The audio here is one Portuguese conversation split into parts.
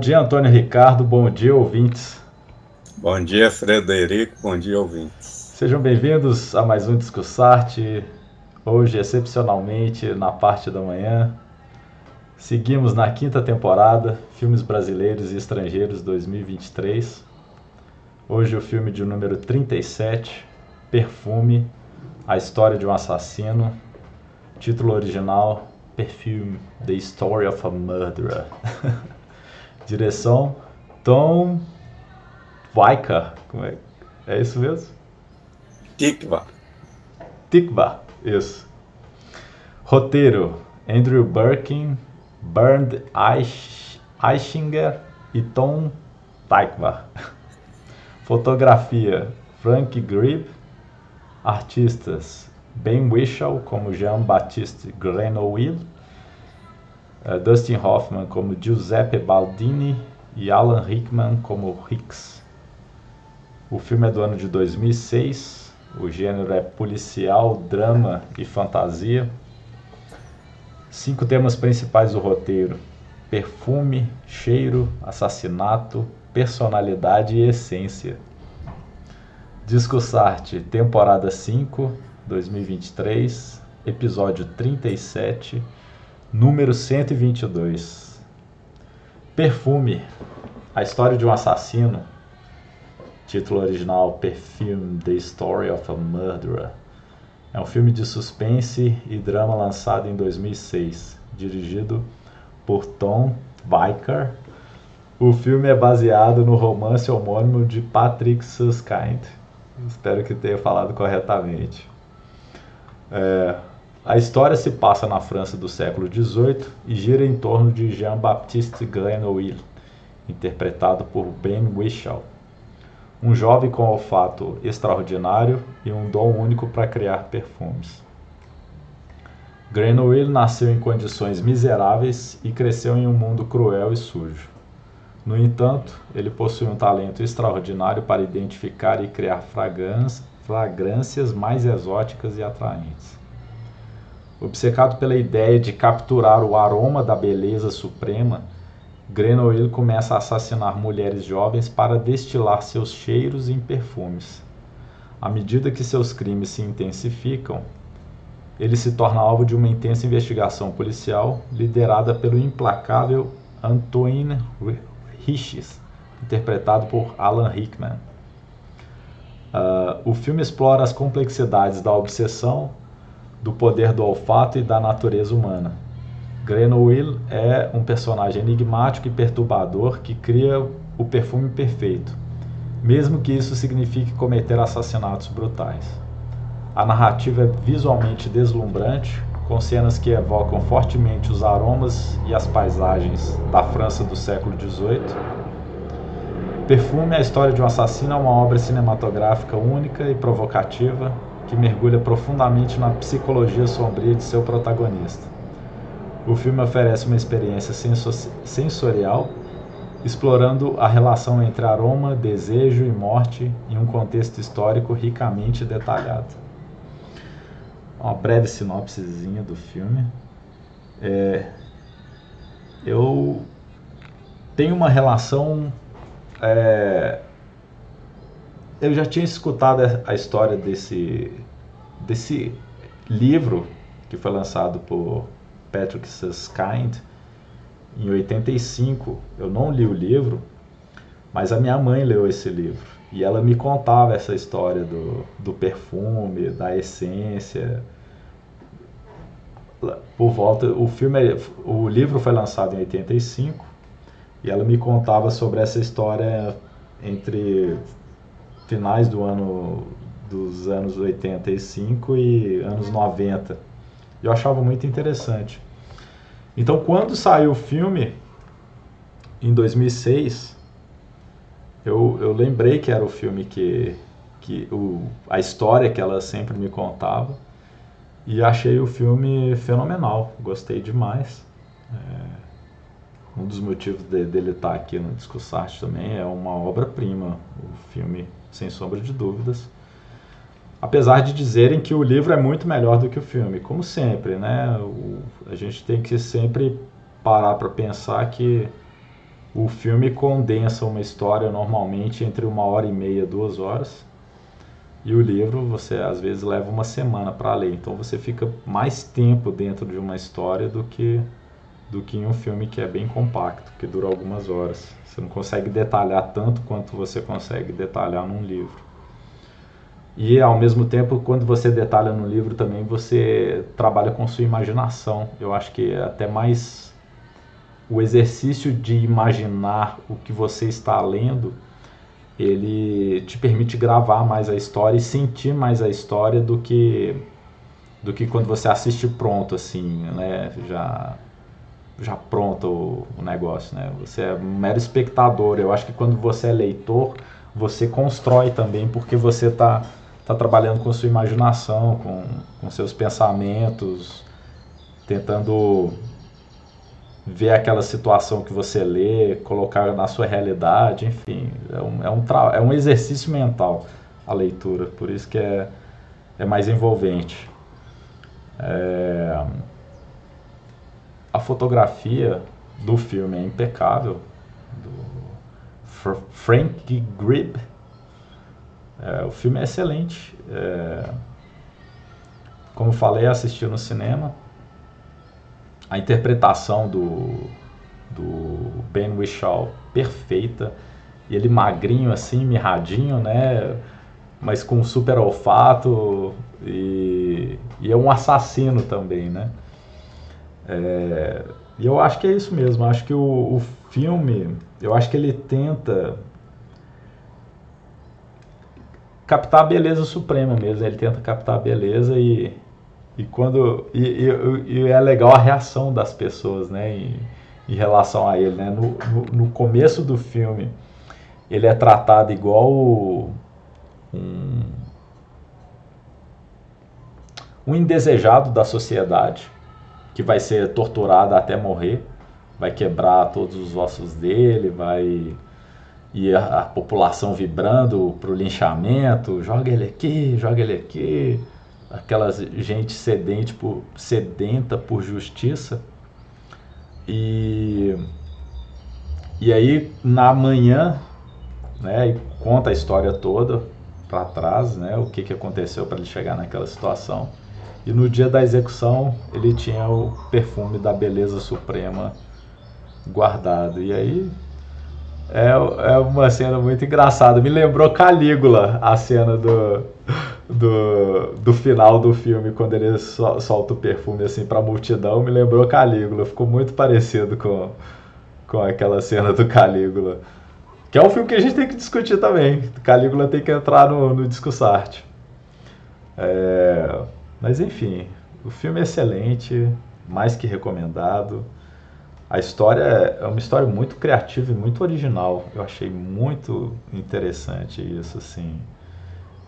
Bom dia, Antônio Ricardo. Bom dia, ouvintes. Bom dia, Frederico. Bom dia, ouvintes. Sejam bem-vindos a mais um Discussarte. Hoje, excepcionalmente, na parte da manhã. Seguimos na quinta temporada, Filmes Brasileiros e Estrangeiros 2023. Hoje, o filme de número 37, Perfume A História de um Assassino. Título original: Perfume The Story of a Murderer. Direção: Tom Weicker. Como é? é isso mesmo? Tikva. Tikva, isso. Roteiro: Andrew Birkin, Bernd Eichinger e Tom Tykva. Fotografia: Frank Grebe. Artistas: Ben Whishaw como Jean-Baptiste Grenouille, Dustin Hoffman como Giuseppe Baldini e Alan Rickman como Hicks. O filme é do ano de 2006, o gênero é policial, drama e fantasia. Cinco temas principais do roteiro: perfume, cheiro, assassinato, personalidade e essência. Discussarte, temporada 5, 2023, episódio 37, número 122. Perfume, a história de um assassino. Título original: Perfume: The Story of a Murderer. É um filme de suspense e drama lançado em 2006, dirigido por Tom Weicker. O filme é baseado no romance homônimo de Patrick Susskind. Espero que tenha falado corretamente. É, a história se passa na França do século XVIII e gira em torno de Jean-Baptiste Grenouille, interpretado por Ben Whishaw um jovem com olfato extraordinário e um dom único para criar perfumes. Grenouille nasceu em condições miseráveis e cresceu em um mundo cruel e sujo. No entanto, ele possui um talento extraordinário para identificar e criar fragrâncias mais exóticas e atraentes. Obcecado pela ideia de capturar o aroma da beleza suprema, Grenouille começa a assassinar mulheres jovens para destilar seus cheiros em perfumes. À medida que seus crimes se intensificam, ele se torna alvo de uma intensa investigação policial liderada pelo implacável Antoine Riches, interpretado por Alan Rickman. Uh, o filme explora as complexidades da obsessão, do poder do olfato e da natureza humana Grenouille é um personagem enigmático e perturbador que cria o perfume perfeito, mesmo que isso signifique cometer assassinatos brutais. A narrativa é visualmente deslumbrante, com cenas que evocam fortemente os aromas e as paisagens da França do século XVIII. Perfume, a história de um assassino, é uma obra cinematográfica única e provocativa que mergulha profundamente na psicologia sombria de seu protagonista. O filme oferece uma experiência sensorial, explorando a relação entre aroma, desejo e morte em um contexto histórico ricamente detalhado. Uma breve sinopsezinha do filme. É, eu tenho uma relação. É, eu já tinha escutado a história desse, desse livro que foi lançado por Patrick Susskind em 85. Eu não li o livro, mas a minha mãe leu esse livro e ela me contava essa história do, do perfume, da essência. Por volta, o filme, o livro foi lançado em 85 e ela me contava sobre essa história entre finais do ano dos anos 85 e anos 90 eu achava muito interessante. Então, quando saiu o filme, em 2006, eu, eu lembrei que era o filme que, que o, a história que ela sempre me contava e achei o filme fenomenal, gostei demais. É, um dos motivos de, dele estar aqui no Discussarte também é uma obra-prima, o filme, sem sombra de dúvidas apesar de dizerem que o livro é muito melhor do que o filme, como sempre, né? O, a gente tem que sempre parar para pensar que O filme condensa uma história normalmente entre uma hora e meia, duas horas. E o livro você às vezes leva uma semana para ler. Então você fica mais tempo dentro de uma história do que do que em um filme que é bem compacto, que dura algumas horas. Você não consegue detalhar tanto quanto você consegue detalhar num livro. E ao mesmo tempo, quando você detalha no livro também, você trabalha com sua imaginação. Eu acho que é até mais o exercício de imaginar o que você está lendo, ele te permite gravar mais a história e sentir mais a história do que do que quando você assiste pronto assim, né? Já já pronto o, o negócio, né? Você é um mero espectador. Eu acho que quando você é leitor, você constrói também, porque você está tá trabalhando com sua imaginação, com, com seus pensamentos, tentando ver aquela situação que você lê, colocar na sua realidade, enfim, é um, é um, é um exercício mental a leitura, por isso que é, é mais envolvente. É, a fotografia do filme é impecável, do Frank Gribb. É, o filme é excelente. É, como falei, assisti no cinema. A interpretação do, do Ben Whishaw perfeita. Ele magrinho assim, mirradinho, né? Mas com super olfato e, e é um assassino também, né? É, e eu acho que é isso mesmo. Acho que o, o filme, eu acho que ele tenta captar a beleza suprema mesmo. Ele tenta captar a beleza e, e quando e, e, e é legal a reação das pessoas, né, em, em relação a ele, né? No, no, no, começo do filme, ele é tratado igual um, um indesejado da sociedade que vai ser torturado até morrer, vai quebrar todos os ossos dele, vai e a, a população vibrando para o linchamento, joga ele aqui, joga ele aqui, aquela gente sedente por, sedenta por justiça. E, e aí na manhã, né, conta a história toda para trás, né, o que, que aconteceu para ele chegar naquela situação. E no dia da execução ele tinha o perfume da beleza suprema guardado. E aí é, é uma cena muito engraçada. Me lembrou Calígula, a cena do, do, do final do filme, quando ele solta o perfume assim pra multidão. Me lembrou Calígula. Ficou muito parecido com, com aquela cena do Calígula. Que é um filme que a gente tem que discutir também. Calígula tem que entrar no, no Discussarte. É. Mas enfim, o filme é excelente, mais que recomendado. A história é uma história muito criativa e muito original. Eu achei muito interessante isso, assim,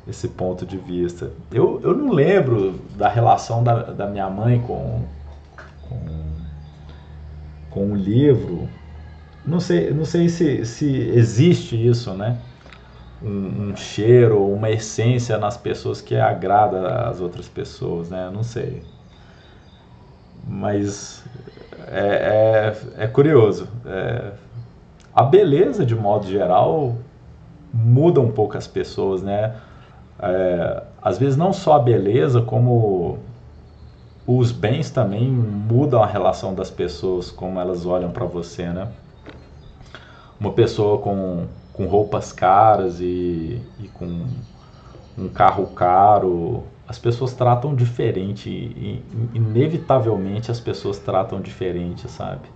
esse ponto de vista. Eu, eu não lembro da relação da, da minha mãe com, com, com o livro. Não sei, não sei se, se existe isso, né? um, um cheiro, uma essência nas pessoas que agrada as outras pessoas, né? Não sei. Mas é, é, é curioso. É, a beleza, de modo geral, muda um pouco as pessoas, né? É, às vezes não só a beleza, como os bens também mudam a relação das pessoas, como elas olham para você, né? Uma pessoa com com roupas caras e, e com um carro caro, as pessoas tratam diferente, e, inevitavelmente as pessoas tratam diferente, sabe?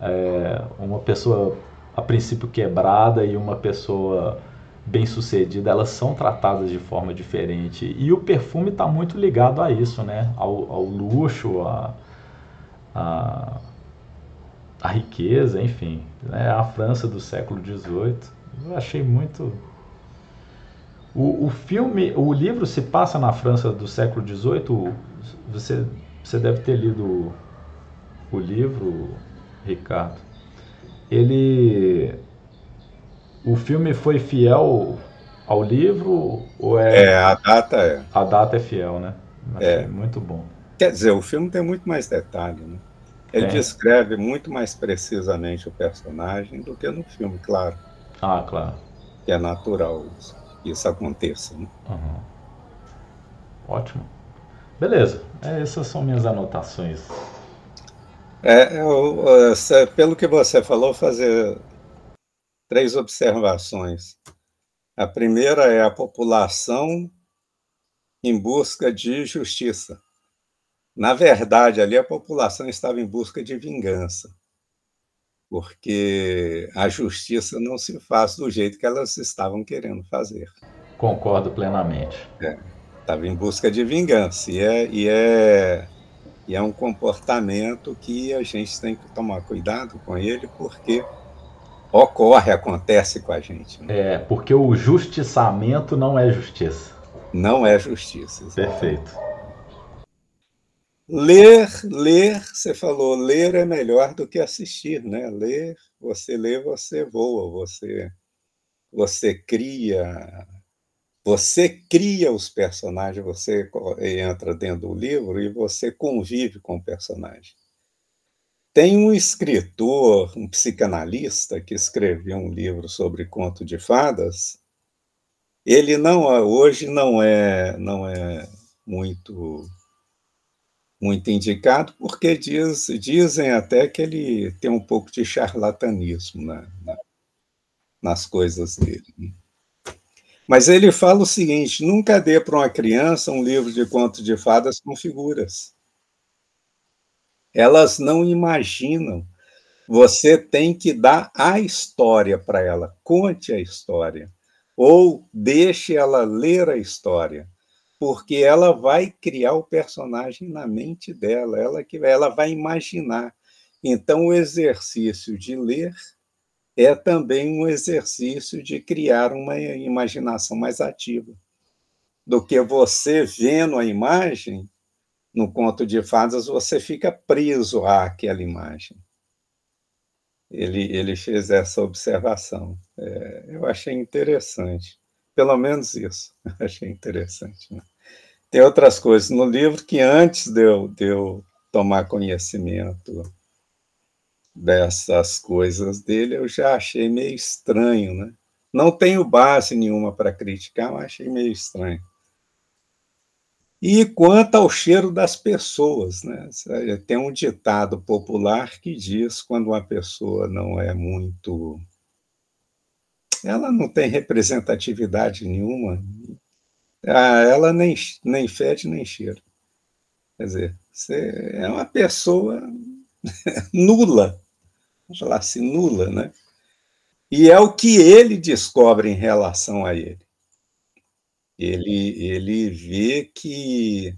É, uma pessoa a princípio quebrada e uma pessoa bem sucedida, elas são tratadas de forma diferente. E o perfume está muito ligado a isso, né? Ao, ao luxo, a, a, a, riqueza, enfim. Né? A França do século XVIII. Eu achei muito. O, o filme, o livro se passa na França do século XVIII. Você, você deve ter lido o livro, Ricardo. Ele, o filme foi fiel ao livro ou é? É, a data é. A data é fiel, né? Achei é muito bom. Quer dizer, o filme tem muito mais detalhe, né? Ele Tem. descreve muito mais precisamente o personagem do que no filme, claro. Ah, claro. Que é natural isso, isso aconteça. Né? Uhum. Ótimo. Beleza, é, essas são minhas anotações. É, eu, pelo que você falou, fazer três observações. A primeira é a população em busca de justiça. Na verdade, ali a população estava em busca de vingança, porque a justiça não se faz do jeito que elas estavam querendo fazer. Concordo plenamente. É, estava em busca de vingança, e é, e, é, e é um comportamento que a gente tem que tomar cuidado com ele, porque ocorre, acontece com a gente. Né? É, porque o justiçamento não é justiça. Não é justiça. Exatamente. Perfeito. Ler, ler, você falou, ler é melhor do que assistir, né? Ler, você lê, você voa, você você cria você cria os personagens, você entra dentro do livro e você convive com o personagem. Tem um escritor, um psicanalista, que escreveu um livro sobre conto de fadas. Ele não hoje não é não é muito muito indicado, porque diz, dizem até que ele tem um pouco de charlatanismo na, na, nas coisas dele. Né? Mas ele fala o seguinte: nunca dê para uma criança um livro de contos de fadas com figuras. Elas não imaginam. Você tem que dar a história para ela, conte a história, ou deixe ela ler a história porque ela vai criar o personagem na mente dela, ela que ela vai imaginar. Então o exercício de ler é também um exercício de criar uma imaginação mais ativa do que você vendo a imagem no conto de fadas você fica preso àquela imagem. Ele, ele fez essa observação. É, eu achei interessante. Pelo menos isso, achei interessante. Né? Tem outras coisas no livro que antes de eu, de eu tomar conhecimento dessas coisas dele, eu já achei meio estranho, né? Não tenho base nenhuma para criticar, mas achei meio estranho. E quanto ao cheiro das pessoas, né? Tem um ditado popular que diz quando uma pessoa não é muito ela não tem representatividade nenhuma, ah, ela nem, nem fede nem cheira. Quer dizer, você é uma pessoa nula, vamos falar assim, nula, né? E é o que ele descobre em relação a ele. Ele, ele vê que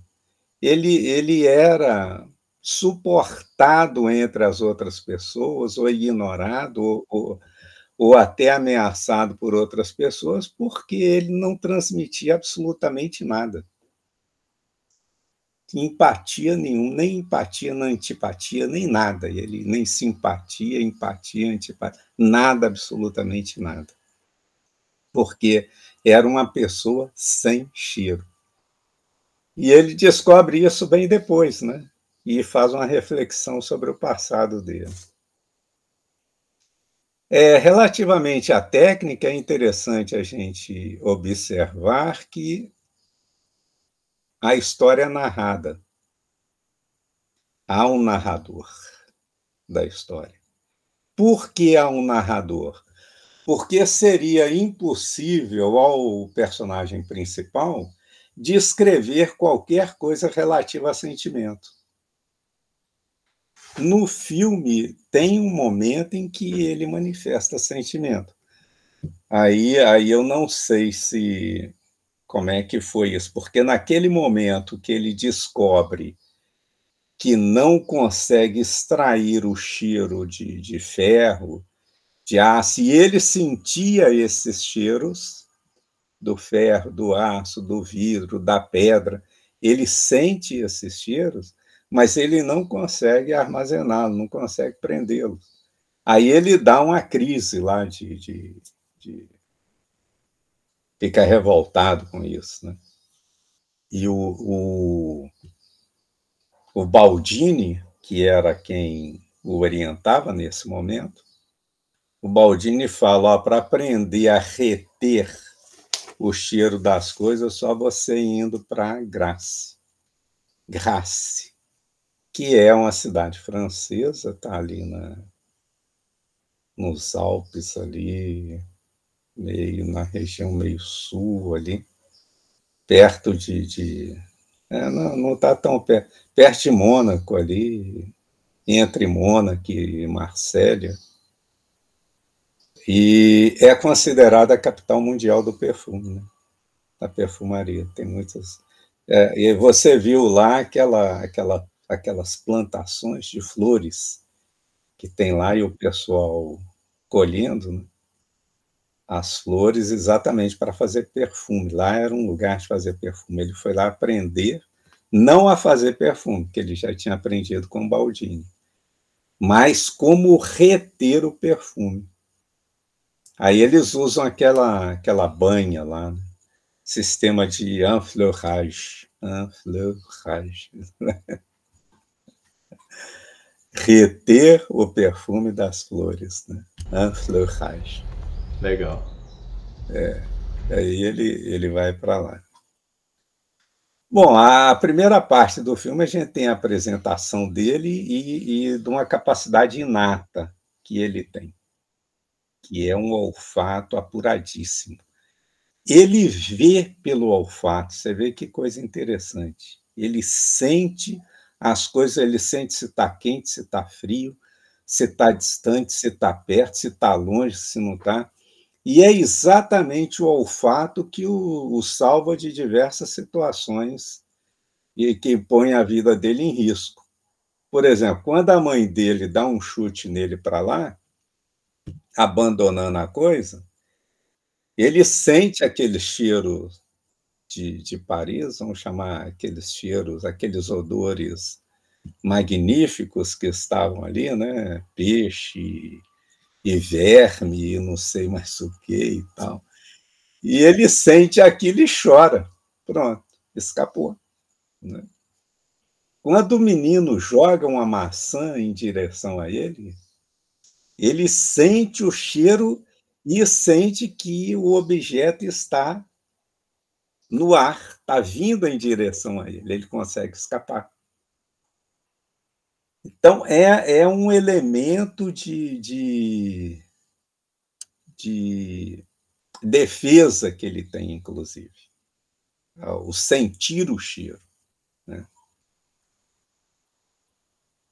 ele, ele era suportado entre as outras pessoas, ou ignorado, ou, ou ou até ameaçado por outras pessoas, porque ele não transmitia absolutamente nada. Empatia nenhuma, nem empatia, nem antipatia, nem nada. Ele nem simpatia, empatia, antipatia, nada, absolutamente nada. Porque era uma pessoa sem cheiro. E ele descobre isso bem depois, né? E faz uma reflexão sobre o passado dele. É, relativamente à técnica, é interessante a gente observar que a história é narrada. Há um narrador da história. Por que há um narrador? Porque seria impossível ao personagem principal descrever qualquer coisa relativa a sentimento. No filme tem um momento em que ele manifesta sentimento. Aí, aí eu não sei se como é que foi isso, porque naquele momento que ele descobre que não consegue extrair o cheiro de, de ferro, de aço, e ele sentia esses cheiros do ferro, do aço, do vidro, da pedra, ele sente esses cheiros, mas ele não consegue armazená-lo, não consegue prendê-lo. Aí ele dá uma crise lá de, de, de fica revoltado com isso, né? E o, o, o Baldini, que era quem o orientava nesse momento, o Baldini fala: para aprender a reter o cheiro das coisas, só você indo para Grasse. Grasse, que é uma cidade francesa, está ali na, nos Alpes, ali, meio na região meio sul, ali, perto de. de é, não está tão perto, perto de Mônaco, ali, entre Mônaco e Marsella e é considerada a capital mundial do perfume, né? da perfumaria. Tem muitas. É, e você viu lá aquela, aquela, aquelas plantações de flores que tem lá e o pessoal colhendo né? as flores exatamente para fazer perfume. Lá era um lugar de fazer perfume. Ele foi lá aprender não a fazer perfume, que ele já tinha aprendido com Baldini, mas como reter o perfume. Aí eles usam aquela, aquela banha lá, né? sistema de enfleurage. Enfleurage. Reter o perfume das flores. Né? Enfleurage. Legal. É, aí ele, ele vai para lá. Bom, a primeira parte do filme a gente tem a apresentação dele e, e de uma capacidade inata que ele tem que é um olfato apuradíssimo. Ele vê pelo olfato, você vê que coisa interessante. Ele sente as coisas, ele sente se está quente, se está frio, se está distante, se está perto, se está longe, se não está. E é exatamente o olfato que o, o salva de diversas situações e que põe a vida dele em risco. Por exemplo, quando a mãe dele dá um chute nele para lá, abandonando a coisa, ele sente aquele cheiro de, de Paris, vamos chamar aqueles cheiros, aqueles odores magníficos que estavam ali, né? Peixe e verme, e não sei mais o que e tal. E ele sente aquilo e chora. Pronto, escapou. Né? Quando o menino joga uma maçã em direção a ele, ele sente o cheiro e sente que o objeto está no ar, está vindo em direção a ele, ele consegue escapar. Então, é, é um elemento de, de, de defesa que ele tem, inclusive. O sentir o cheiro. Né?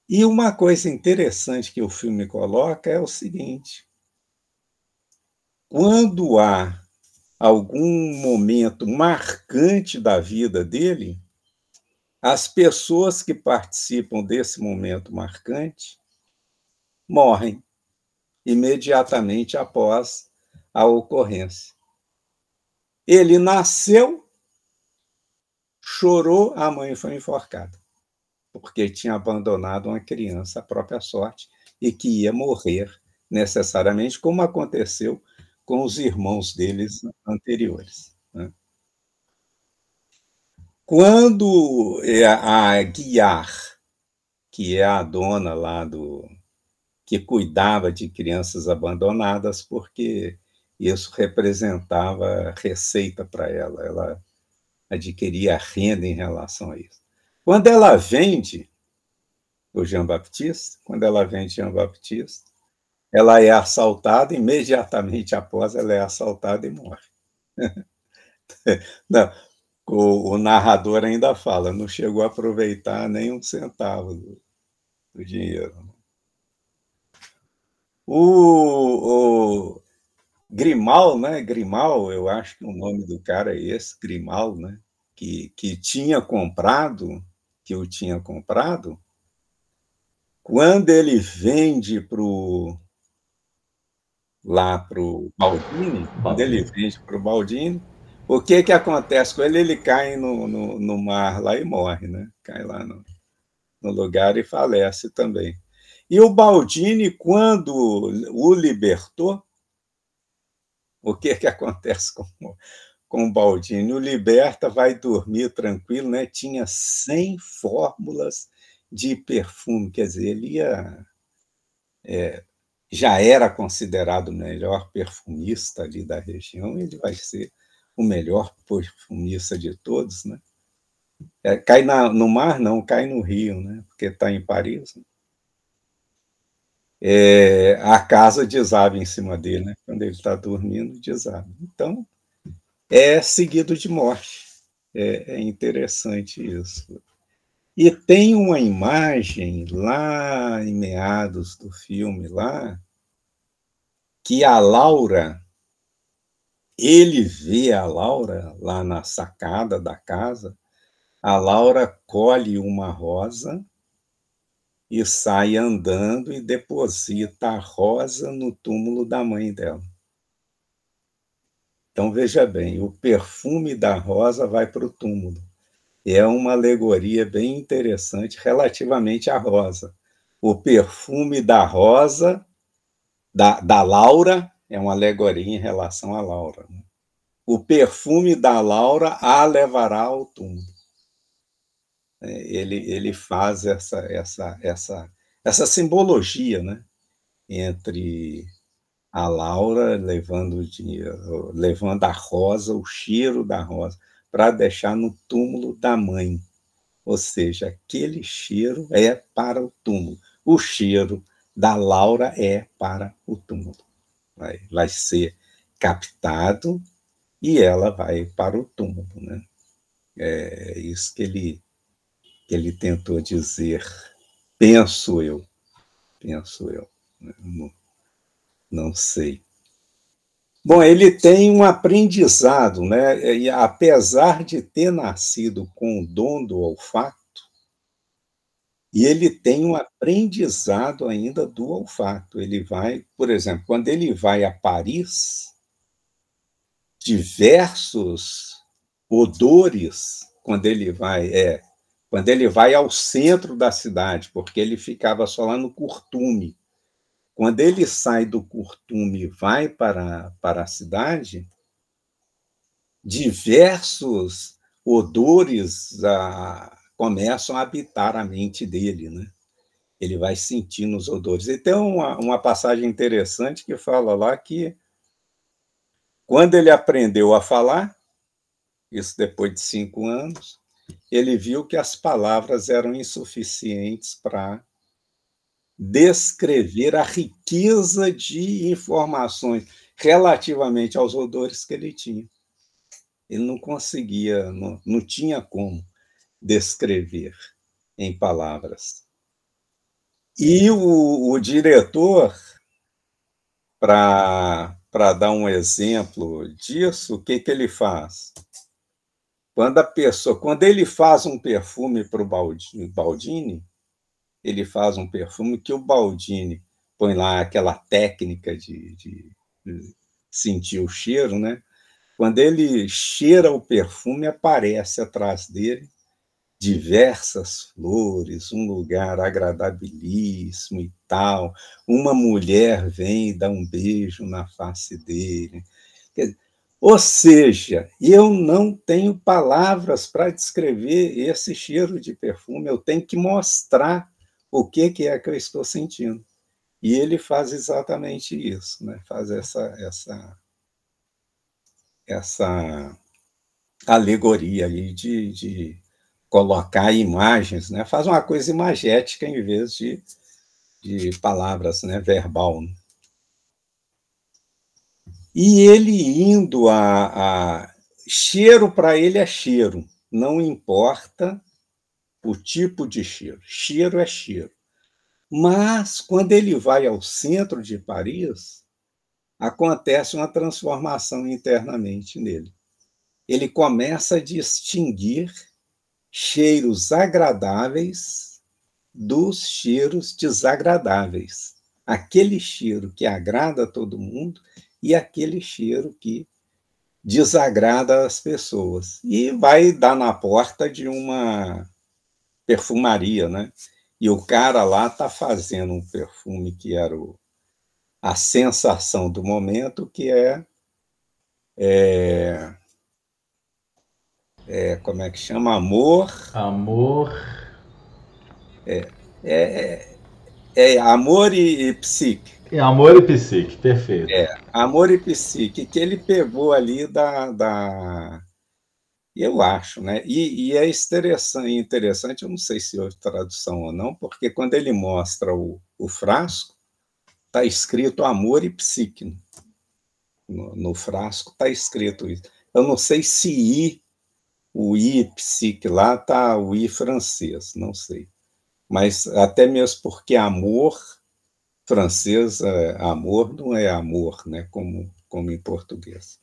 E uma coisa interessante que o filme coloca é o seguinte: quando há algum momento marcante da vida dele, as pessoas que participam desse momento marcante morrem imediatamente após a ocorrência. Ele nasceu, chorou, a mãe foi enforcada porque tinha abandonado uma criança à própria sorte e que ia morrer necessariamente, como aconteceu com os irmãos deles anteriores. Quando é a Guiar, que é a dona lá do que cuidava de crianças abandonadas, porque isso representava receita para ela, ela adquiria renda em relação a isso. Quando ela vende o Jean Baptiste, quando ela vende Jean Baptiste, ela é assaltada, imediatamente após ela é assaltada e morre. Não, o, o, narrador ainda fala, não chegou a aproveitar nem um centavo do, do dinheiro. O, o, Grimal, né? Grimal, eu acho que o nome do cara é esse, Grimal, né? Que, que tinha comprado que eu tinha comprado, quando ele vende para lá para o Baldini, quando ele vende para o Baldini, o que, que acontece com ele? Ele cai no, no, no mar lá e morre, né? Cai lá no, no lugar e falece também. E o Baldini, quando o libertou, o que, que acontece com, com o Baldini. O Liberta vai dormir tranquilo, né? tinha 100 fórmulas de perfume, quer dizer, ele ia, é, já era considerado o melhor perfumista ali da região, ele vai ser o melhor perfumista de todos, né? É, cai na, no mar, não, cai no rio, né? Porque está em Paris. Né? É, a casa desaba em cima dele, né? Quando ele está dormindo, desaba. Então, é seguido de morte. É, é interessante isso. E tem uma imagem lá em meados do filme lá que a Laura ele vê a Laura lá na sacada da casa. A Laura colhe uma rosa e sai andando e deposita a rosa no túmulo da mãe dela. Então veja bem, o perfume da rosa vai para o túmulo. É uma alegoria bem interessante relativamente à rosa. O perfume da rosa, da, da Laura, é uma alegoria em relação à Laura. Né? O perfume da Laura a levará ao túmulo. É, ele, ele faz essa, essa, essa, essa simbologia né? entre a Laura levando, levando a rosa, o cheiro da rosa, para deixar no túmulo da mãe. Ou seja, aquele cheiro é para o túmulo. O cheiro da Laura é para o túmulo. Vai, vai ser captado e ela vai para o túmulo. Né? É isso que ele, que ele tentou dizer, penso eu. Penso eu. Né? Não, não sei. Bom, ele tem um aprendizado, né? E apesar de ter nascido com o dom do olfato, e ele tem um aprendizado ainda do olfato. Ele vai, por exemplo, quando ele vai a Paris, diversos odores, quando ele vai, é, quando ele vai ao centro da cidade, porque ele ficava só lá no Curtume. Quando ele sai do Curtume e vai para, para a cidade, diversos odores ah, começam a habitar a mente dele, né? Ele vai sentindo os odores. E tem uma, uma passagem interessante que fala lá que quando ele aprendeu a falar, isso depois de cinco anos, ele viu que as palavras eram insuficientes para descrever a riqueza de informações relativamente aos odores que ele tinha. Ele não conseguia, não, não tinha como descrever em palavras. E o, o diretor, para dar um exemplo disso, o que, que ele faz? Quando a pessoa, quando ele faz um perfume para o Baldini, ele faz um perfume que o Baldini põe lá aquela técnica de, de, de sentir o cheiro, né? Quando ele cheira o perfume, aparece atrás dele diversas flores, um lugar agradabilíssimo e tal. Uma mulher vem e dá um beijo na face dele. Ou seja, eu não tenho palavras para descrever esse cheiro de perfume, eu tenho que mostrar o que, que é que eu estou sentindo. E ele faz exatamente isso, né? faz essa, essa, essa alegoria aí de, de colocar imagens, né? Faz uma coisa imagética em vez de, de palavras, né? Verbal. Né? E ele indo a, a cheiro para ele é cheiro, não importa o tipo de cheiro. Cheiro é cheiro. Mas quando ele vai ao centro de Paris, acontece uma transformação internamente nele. Ele começa a distinguir cheiros agradáveis dos cheiros desagradáveis. Aquele cheiro que agrada a todo mundo e aquele cheiro que desagrada as pessoas. E vai dar na porta de uma perfumaria, né? E o cara lá está fazendo um perfume que era o, a sensação do momento, que é, é é, como é que chama? Amor. Amor. É, é, é amor e, e psique. É amor e psique, perfeito. É, amor e psique, que ele pegou ali da. da eu acho, né? E, e é interessante, interessante, eu não sei se houve tradução ou não, porque quando ele mostra o, o frasco, está escrito amor e psique. No, no frasco está escrito isso. Eu não sei se I, o I psique lá está o I francês, não sei. Mas até mesmo porque amor francês, é, amor não é amor, né? Como, como em português.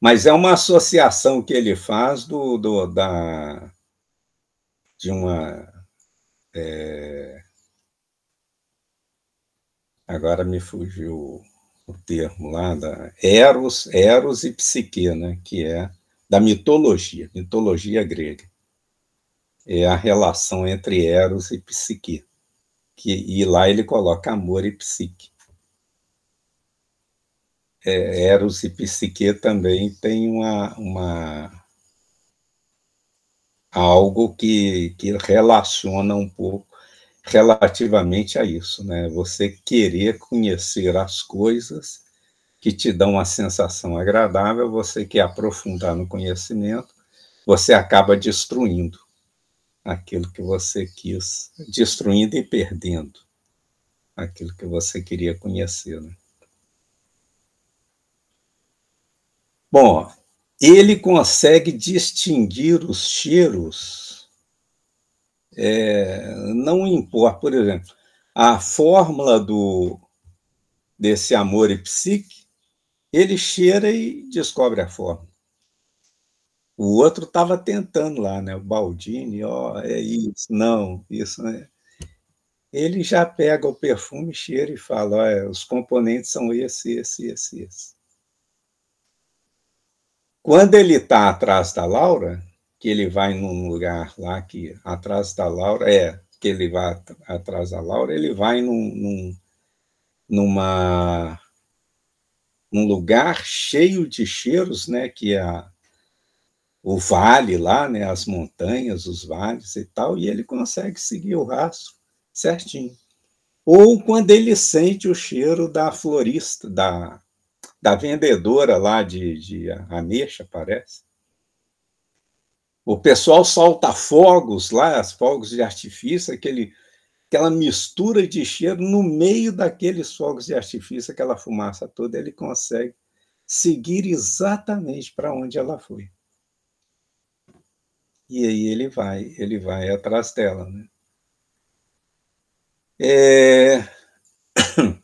Mas é uma associação que ele faz do, do da, de uma. É, agora me fugiu o termo lá, da Eros, Eros e Psique, né, que é da mitologia, mitologia grega. É a relação entre Eros e Psique. Que, e lá ele coloca amor e psique. É, Eros e Psique também tem uma, uma algo que, que relaciona um pouco relativamente a isso, né? Você querer conhecer as coisas que te dão uma sensação agradável, você quer aprofundar no conhecimento, você acaba destruindo aquilo que você quis, destruindo e perdendo aquilo que você queria conhecer, né? Bom, ele consegue distinguir os cheiros é, não importa, por exemplo, a fórmula do desse amor e psique, ele cheira e descobre a fórmula. O outro estava tentando lá, né? O Baldini, ó, é isso, não, isso né? Ele já pega o perfume, cheira e fala, ó, os componentes são esse, esse, esse, esse. Quando ele está atrás da Laura, que ele vai num lugar lá que atrás da Laura, é, que ele vai atrás da Laura, ele vai num, num, numa um lugar cheio de cheiros, né, que é a, o vale lá, né, as montanhas, os vales e tal, e ele consegue seguir o rastro certinho. Ou quando ele sente o cheiro da florista, da, da vendedora lá de, de ameixa, parece, o pessoal solta fogos lá, as fogos de artifício, aquele, aquela mistura de cheiro no meio daqueles fogos de artifício, aquela fumaça toda, ele consegue seguir exatamente para onde ela foi. E aí ele vai, ele vai atrás dela, né? É...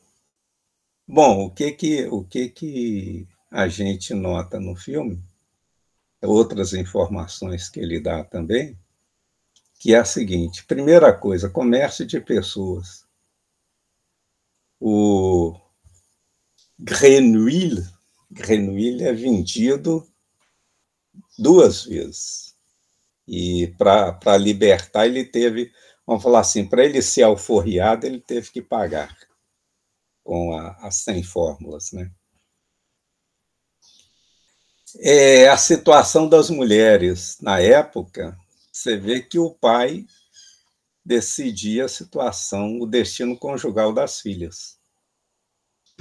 Bom, o que que o que que a gente nota no filme? outras informações que ele dá também, que é a seguinte: primeira coisa, comércio de pessoas. O Grenouille, Grenouille é vendido duas vezes. E para libertar, ele teve, vamos falar assim, para ele ser alforriado, ele teve que pagar com as 100 fórmulas, né? é, a situação das mulheres na época, você vê que o pai decidia a situação, o destino conjugal das filhas.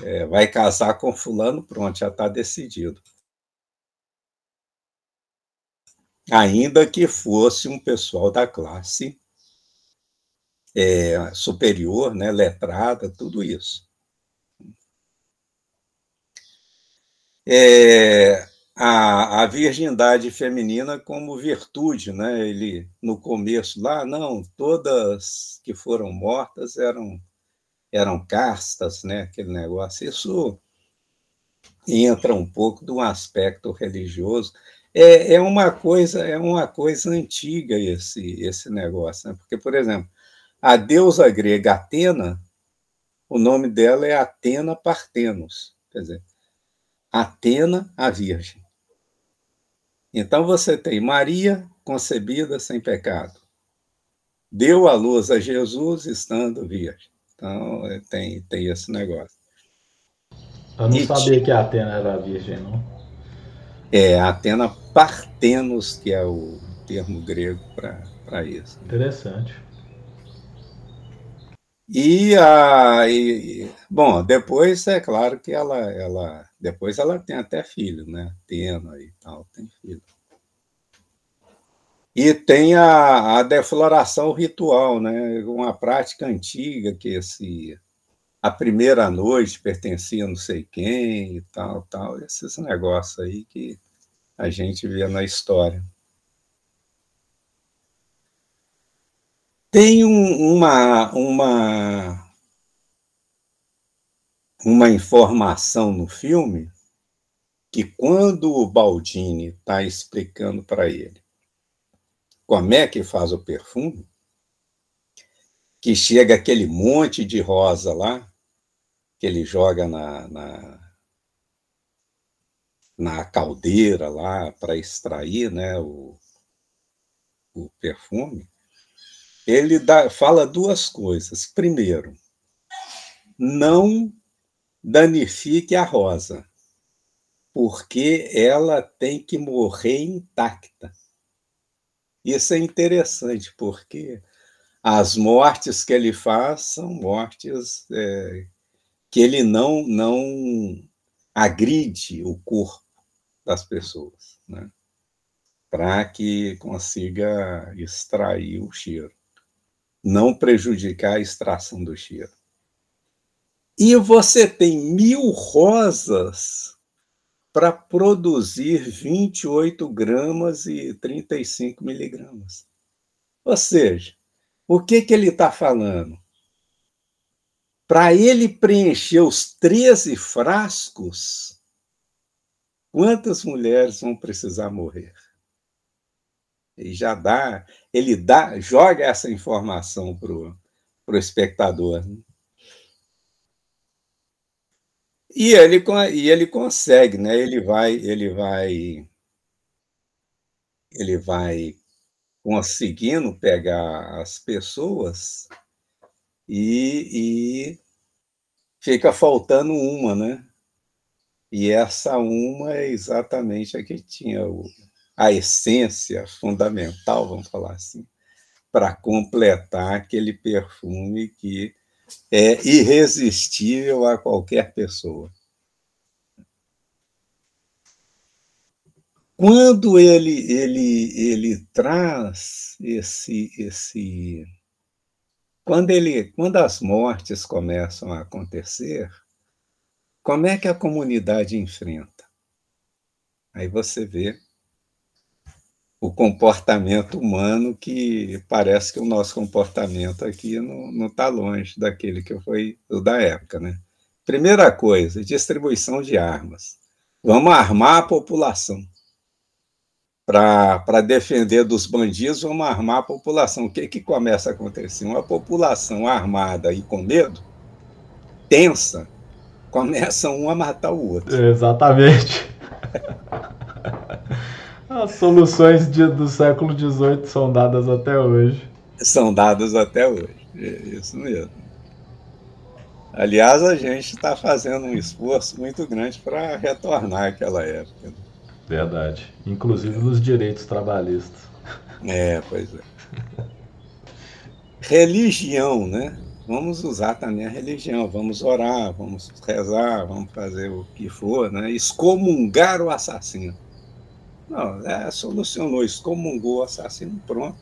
É, vai casar com fulano, pronto, já está decidido. Ainda que fosse um pessoal da classe é, superior, né, letrada, tudo isso. É, a, a virgindade feminina como virtude, né? Ele no começo lá, não, todas que foram mortas eram eram castas, né? Aquele negócio. Isso entra um pouco de um aspecto religioso. É, é uma coisa é uma coisa antiga esse esse negócio, né? Porque por exemplo, a deusa grega Atena, o nome dela é Atena Partenos, quer dizer, Atena a Virgem. Então você tem Maria concebida sem pecado. Deu a luz a Jesus estando virgem. Então é, tem, tem esse negócio. Eu não e sabia que a Atena era virgem, não. É, Atena Partenos, que é o termo grego para para isso. Interessante. E, a, e, bom, depois é claro que ela, ela, depois ela tem até filho, né? Tena e tal, tem filho. E tem a, a defloração ritual, né? Uma prática antiga que esse a primeira noite pertencia a não sei quem e tal, tal, esses negócios aí que a gente vê na história. Tem um, uma, uma, uma informação no filme que quando o Baldini está explicando para ele como é que faz o perfume, que chega aquele monte de rosa lá, que ele joga na, na, na caldeira lá para extrair né, o, o perfume, ele dá, fala duas coisas. Primeiro, não danifique a rosa, porque ela tem que morrer intacta. Isso é interessante, porque as mortes que ele faz são mortes é, que ele não, não agride o corpo das pessoas, né? para que consiga extrair o cheiro não prejudicar a extração do cheiro. E você tem mil rosas para produzir 28 gramas e 35 miligramas. Ou seja, o que, que ele está falando? Para ele preencher os 13 frascos, quantas mulheres vão precisar morrer? E já dá, ele dá, joga essa informação para o espectador. Né? E ele, e ele consegue, né? Ele vai, ele vai, ele vai conseguindo pegar as pessoas e, e fica faltando uma, né? E essa uma é exatamente a que tinha o, a essência fundamental, vamos falar assim, para completar aquele perfume que é irresistível a qualquer pessoa. Quando ele, ele, ele traz esse, esse quando ele quando as mortes começam a acontecer, como é que a comunidade enfrenta? Aí você vê o comportamento humano que parece que o nosso comportamento aqui não está longe daquele que foi o da época. Né? Primeira coisa, distribuição de armas. Vamos armar a população. Para defender dos bandidos, vamos armar a população. O que, que começa a acontecer? Uma população armada e com medo, tensa, começa um a matar o outro. Exatamente. As soluções de, do século XVIII são dadas até hoje. São dadas até hoje, é isso mesmo. Aliás, a gente está fazendo um esforço muito grande para retornar àquela época. Verdade. Inclusive nos direitos trabalhistas. É, pois é. Religião, né? Vamos usar também a religião, vamos orar, vamos rezar, vamos fazer o que for, né? Excomungar o assassino. Não, é, solucionou, excomungou o assassino, pronto.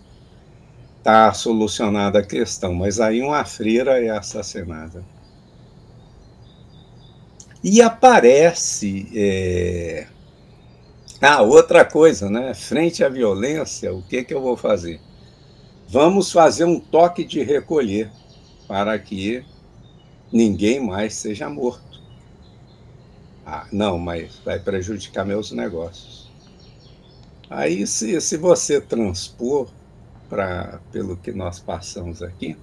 Está solucionada a questão, mas aí uma freira é assassinada. E aparece. É... Ah, outra coisa, né? Frente à violência, o que, que eu vou fazer? Vamos fazer um toque de recolher para que ninguém mais seja morto. Ah, não, mas vai prejudicar meus negócios. Aí, se, se você transpor para pelo que nós passamos aqui,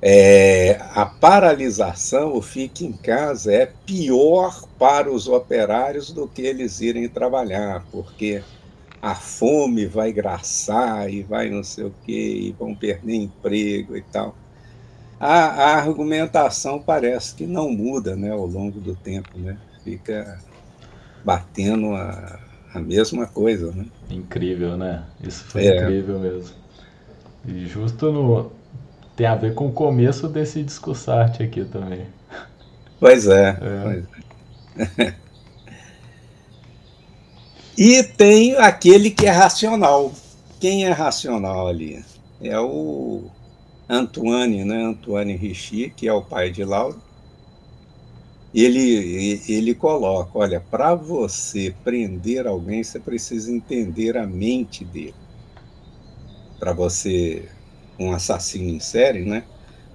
é, a paralisação, o fique em casa, é pior para os operários do que eles irem trabalhar, porque a fome vai graçar e vai não sei o quê, e vão perder emprego e tal. A, a argumentação parece que não muda né, ao longo do tempo, né? fica batendo a, a mesma coisa, né? Incrível, né? Isso foi é. incrível mesmo. E justo no. Tem a ver com o começo desse discursarte aqui também. Pois é. é. Pois é. e tem aquele que é racional. Quem é racional ali? É o Antoine, né? Antoine Richie, que é o pai de Laura ele, ele coloca: olha, para você prender alguém, você precisa entender a mente dele. Para você, um assassino em série, né?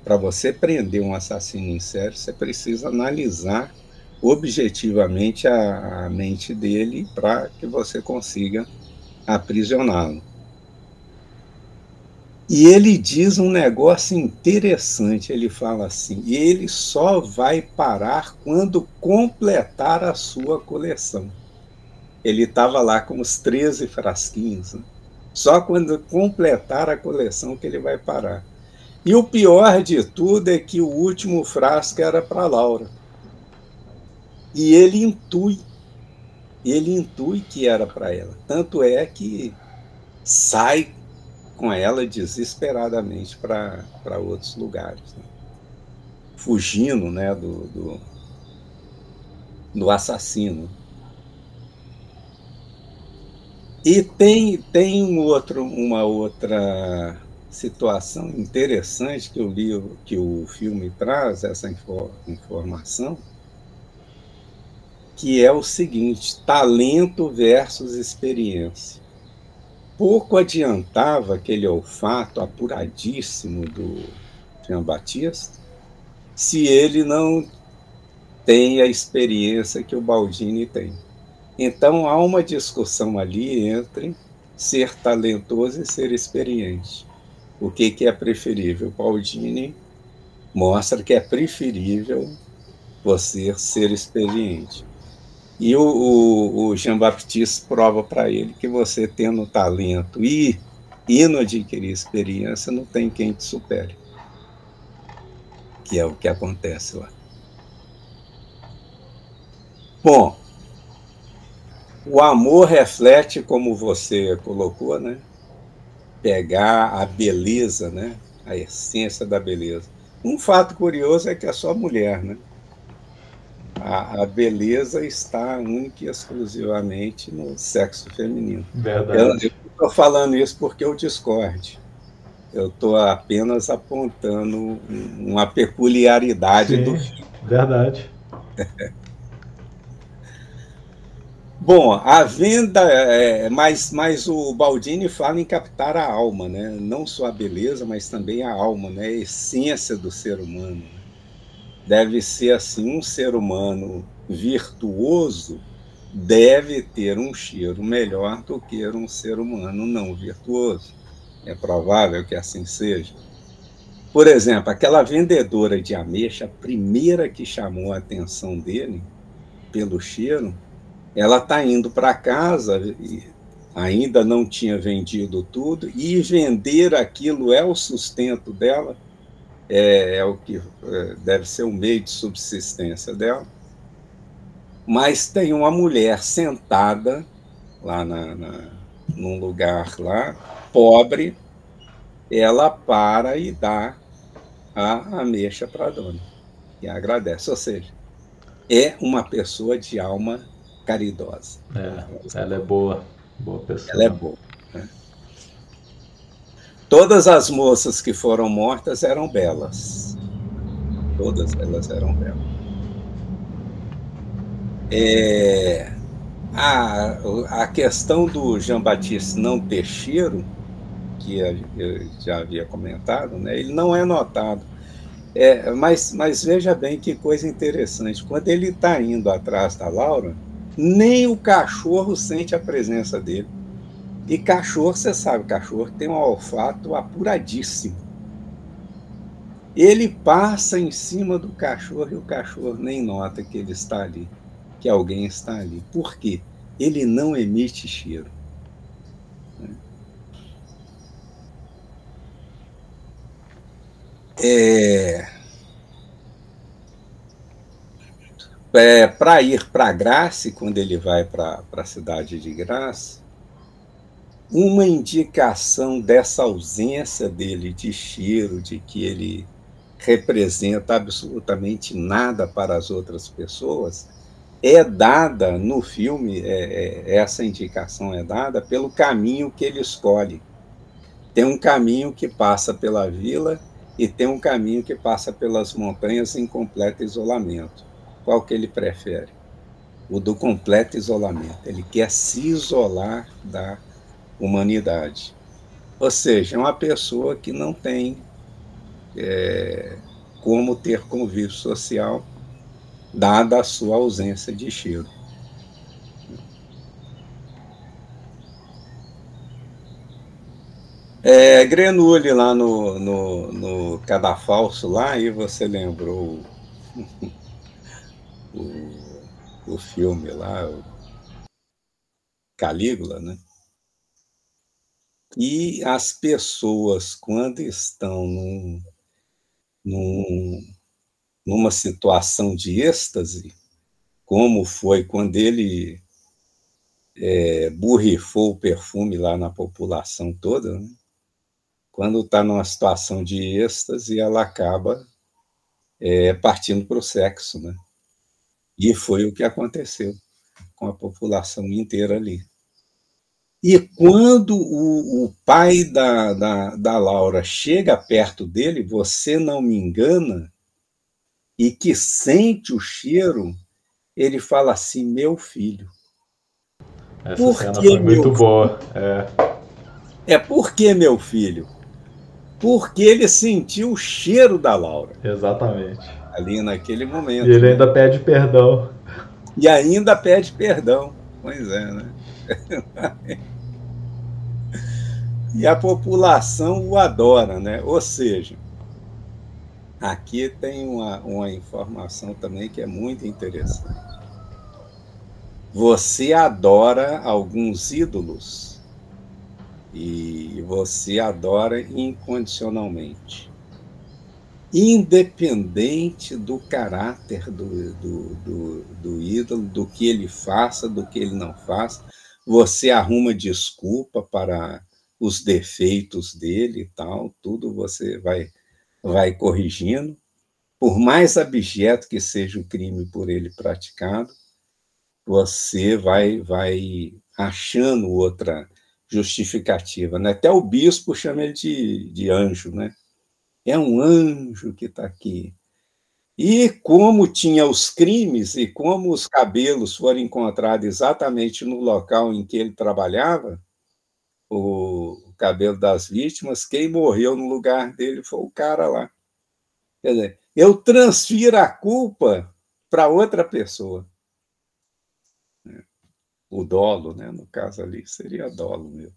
Para você prender um assassino em série, você precisa analisar objetivamente a, a mente dele para que você consiga aprisioná-lo. E ele diz um negócio interessante, ele fala assim, ele só vai parar quando completar a sua coleção. Ele estava lá com os 13 frasquinhos, né? só quando completar a coleção que ele vai parar. E o pior de tudo é que o último frasco era para Laura. E ele intui, ele intui que era para ela. Tanto é que sai com ela desesperadamente para outros lugares, né? fugindo né, do, do, do, assassino. E tem, tem um outro, uma outra situação interessante que eu li que o filme traz, essa informação, que é o seguinte: talento versus experiência pouco adiantava aquele olfato apuradíssimo do Jean Batista se ele não tem a experiência que o Baldini tem. Então há uma discussão ali entre ser talentoso e ser experiente. O que, que é preferível? Baldini mostra que é preferível você ser experiente. E o, o, o Jean-Baptiste prova para ele que você tendo talento e indo adquirir experiência, não tem quem te supere. Que é o que acontece lá. Bom, o amor reflete, como você colocou, né? Pegar a beleza, né? A essência da beleza. Um fato curioso é que é só mulher, né? A, a, beleza está única e exclusivamente no sexo feminino. Verdade. Eu estou falando isso porque eu discorde. Eu estou apenas apontando uma peculiaridade Sim, do filme. Verdade. Bom, a venda, é, mas, mas o Baldini fala em captar a alma, né? não só a beleza, mas também a alma, né? a essência do ser humano deve ser assim: um ser humano virtuoso deve ter um cheiro melhor do que um ser humano não virtuoso. É provável que assim seja. Por exemplo, aquela vendedora de ameixa, a primeira que chamou a atenção dele pelo cheiro, ela está indo para casa, ainda não tinha vendido tudo, e vender aquilo é o sustento dela é, é o que é, deve ser o meio de subsistência dela. Mas tem uma mulher sentada lá na, na, num lugar lá, pobre, ela para e dá a ameixa para a dona e agradece. Ou seja, é uma pessoa de alma caridosa. É, ela é boa, boa pessoa. Ela é boa. Todas as moças que foram mortas eram belas. Todas elas eram belas. É, a, a questão do Jean Baptiste não ter cheiro, que eu já havia comentado, né, ele não é notado. É, mas, mas veja bem que coisa interessante. Quando ele está indo atrás da Laura, nem o cachorro sente a presença dele. E cachorro, você sabe, cachorro tem um olfato apuradíssimo. Ele passa em cima do cachorro e o cachorro nem nota que ele está ali, que alguém está ali. Por quê? Ele não emite cheiro. É... é, para ir para Graça, quando ele vai para a cidade de Graça, uma indicação dessa ausência dele de cheiro, de que ele representa absolutamente nada para as outras pessoas, é dada no filme, é, é, essa indicação é dada pelo caminho que ele escolhe. Tem um caminho que passa pela vila e tem um caminho que passa pelas montanhas em completo isolamento. Qual que ele prefere? O do completo isolamento. Ele quer se isolar da humanidade. Ou seja, é uma pessoa que não tem é, como ter convívio social, dada a sua ausência de cheiro. É, Grenule lá no, no, no Cadafalso, lá, e você lembrou o, o filme lá, o Calígula, né? E as pessoas, quando estão num, num, numa situação de êxtase, como foi quando ele é, o perfume lá na população toda, né? quando está numa situação de êxtase, ela acaba é, partindo para o sexo, né? E foi o que aconteceu com a população inteira ali. E quando o, o pai da, da, da Laura chega perto dele, você não me engana, e que sente o cheiro, ele fala assim: meu filho. Essa por cena foi muito boa. É. é porque, meu filho? Porque ele sentiu o cheiro da Laura. Exatamente. Ali naquele momento. E ele ainda pede perdão. E ainda pede perdão. Pois é, né? e a população o adora, né? Ou seja, aqui tem uma, uma informação também que é muito interessante. Você adora alguns ídolos e você adora incondicionalmente independente do caráter do, do, do, do, ídolo, do que ele faça, do que ele não faça, você arruma desculpa para os defeitos dele e tal, tudo você vai, vai corrigindo. Por mais abjeto que seja o crime por ele praticado, você vai, vai achando outra justificativa. Né? Até o bispo chama ele de, de anjo, né? é um anjo que está aqui. E como tinha os crimes e como os cabelos foram encontrados exatamente no local em que ele trabalhava, o cabelo das vítimas, quem morreu no lugar dele foi o cara lá. Quer dizer, eu transfiro a culpa para outra pessoa. O dolo, né? no caso ali, seria dolo mesmo.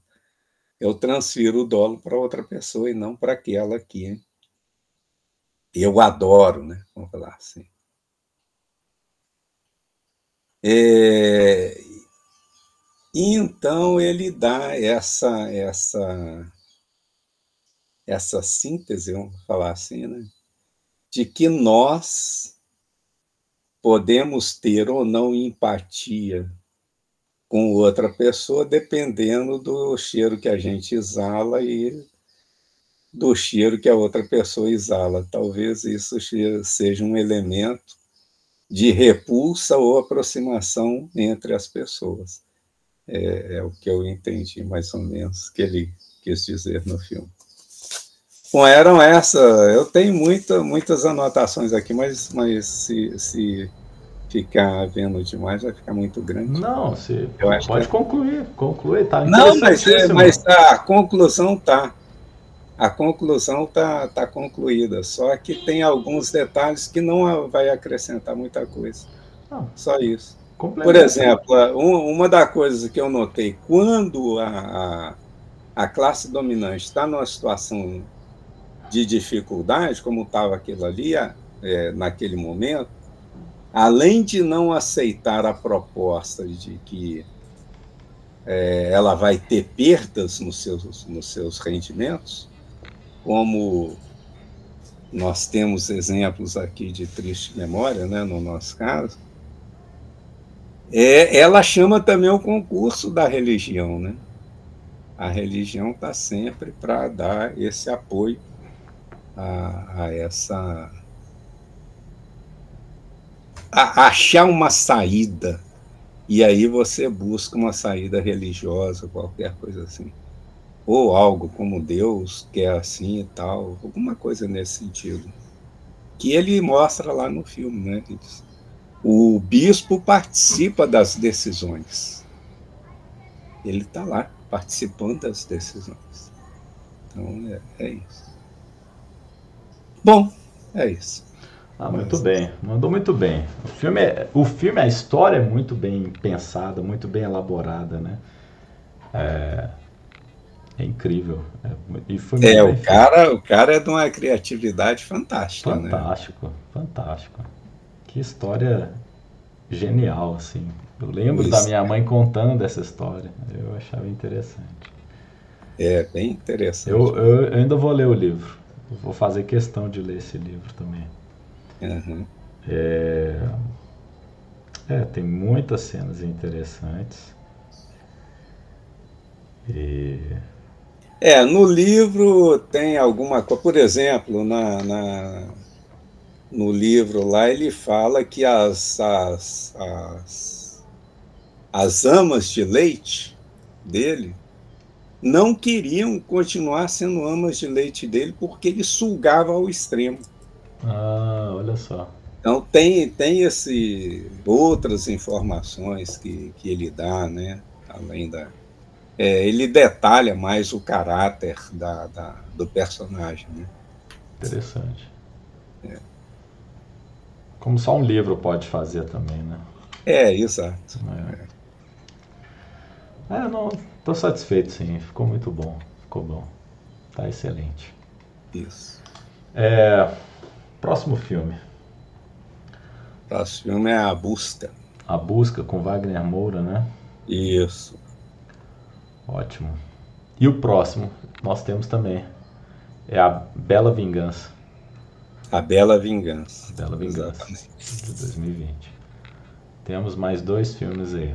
Eu transfiro o dolo para outra pessoa e não para aquela. Hein? eu adoro, né? Vamos falar assim. É, então ele dá essa essa essa síntese, vamos falar assim, né? De que nós podemos ter ou não empatia com outra pessoa, dependendo do cheiro que a gente exala e do cheiro que a outra pessoa exala. Talvez isso seja um elemento de repulsa ou aproximação entre as pessoas. É, é, o que eu entendi, mais ou menos, que ele quis dizer no filme. Bom, eram essas. Eu tenho muita, muitas anotações aqui, mas, mas se, se ficar vendo demais vai ficar muito grande. Não, você pode que... concluir, concluir, tá Não, mas, é, mas a conclusão tá a conclusão está tá concluída, só que tem alguns detalhes que não vai acrescentar muita coisa. Não. Só isso. Por exemplo, uma das coisas que eu notei, quando a, a, a classe dominante está numa situação de dificuldade, como estava aquilo ali é, naquele momento, além de não aceitar a proposta de que é, ela vai ter perdas nos seus, nos seus rendimentos, como nós temos exemplos aqui de triste memória, né, no nosso caso, É, ela chama também o concurso da religião, né? A religião está sempre para dar esse apoio a, a essa. A achar uma saída. E aí você busca uma saída religiosa, qualquer coisa assim. Ou algo como Deus quer assim e tal, alguma coisa nesse sentido. Que ele mostra lá no filme, né? O bispo participa das decisões. Ele está lá, participando das decisões. Então, é, é isso. Bom, é isso. Ah, muito Mas... bem, mandou muito bem. O filme, é, o filme, a história é muito bem pensada, muito bem elaborada, né? É, é incrível. É, e foi é o cara, o cara é de uma criatividade fantástica, fantástico, né? Fantástico, fantástico. Que história genial, assim. Eu lembro Isso. da minha mãe contando essa história. Eu achava interessante. É, bem interessante. Eu, eu, ainda vou ler o livro. Vou fazer questão de ler esse livro também. Uhum. É, é, tem muitas cenas interessantes. E... É, no livro tem alguma coisa, por exemplo, na, na, no livro lá ele fala que as, as, as, as amas de leite dele não queriam continuar sendo amas de leite dele porque ele sugava ao extremo. Ah, olha só. Então tem, tem esse, outras informações que, que ele dá, né? Além da. É, ele detalha mais o caráter da, da do personagem. Né? Interessante. Como só um livro pode fazer também, né? É, exato. É, é não, Estou satisfeito, sim. Ficou muito bom. Ficou bom. Tá excelente. Isso. É, próximo filme. Próximo filme é A Busca. A Busca com Wagner Moura, né? Isso. Ótimo. E o próximo nós temos também. É a Bela Vingança. A Bela Vingança. A Bela Vingança. Exatamente. De 2020. Temos mais dois filmes aí.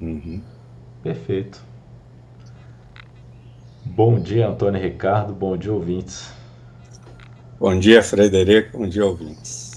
Uhum. Perfeito. Bom dia, Antônio Ricardo. Bom dia, ouvintes. Bom dia, Frederico. Bom dia, ouvintes.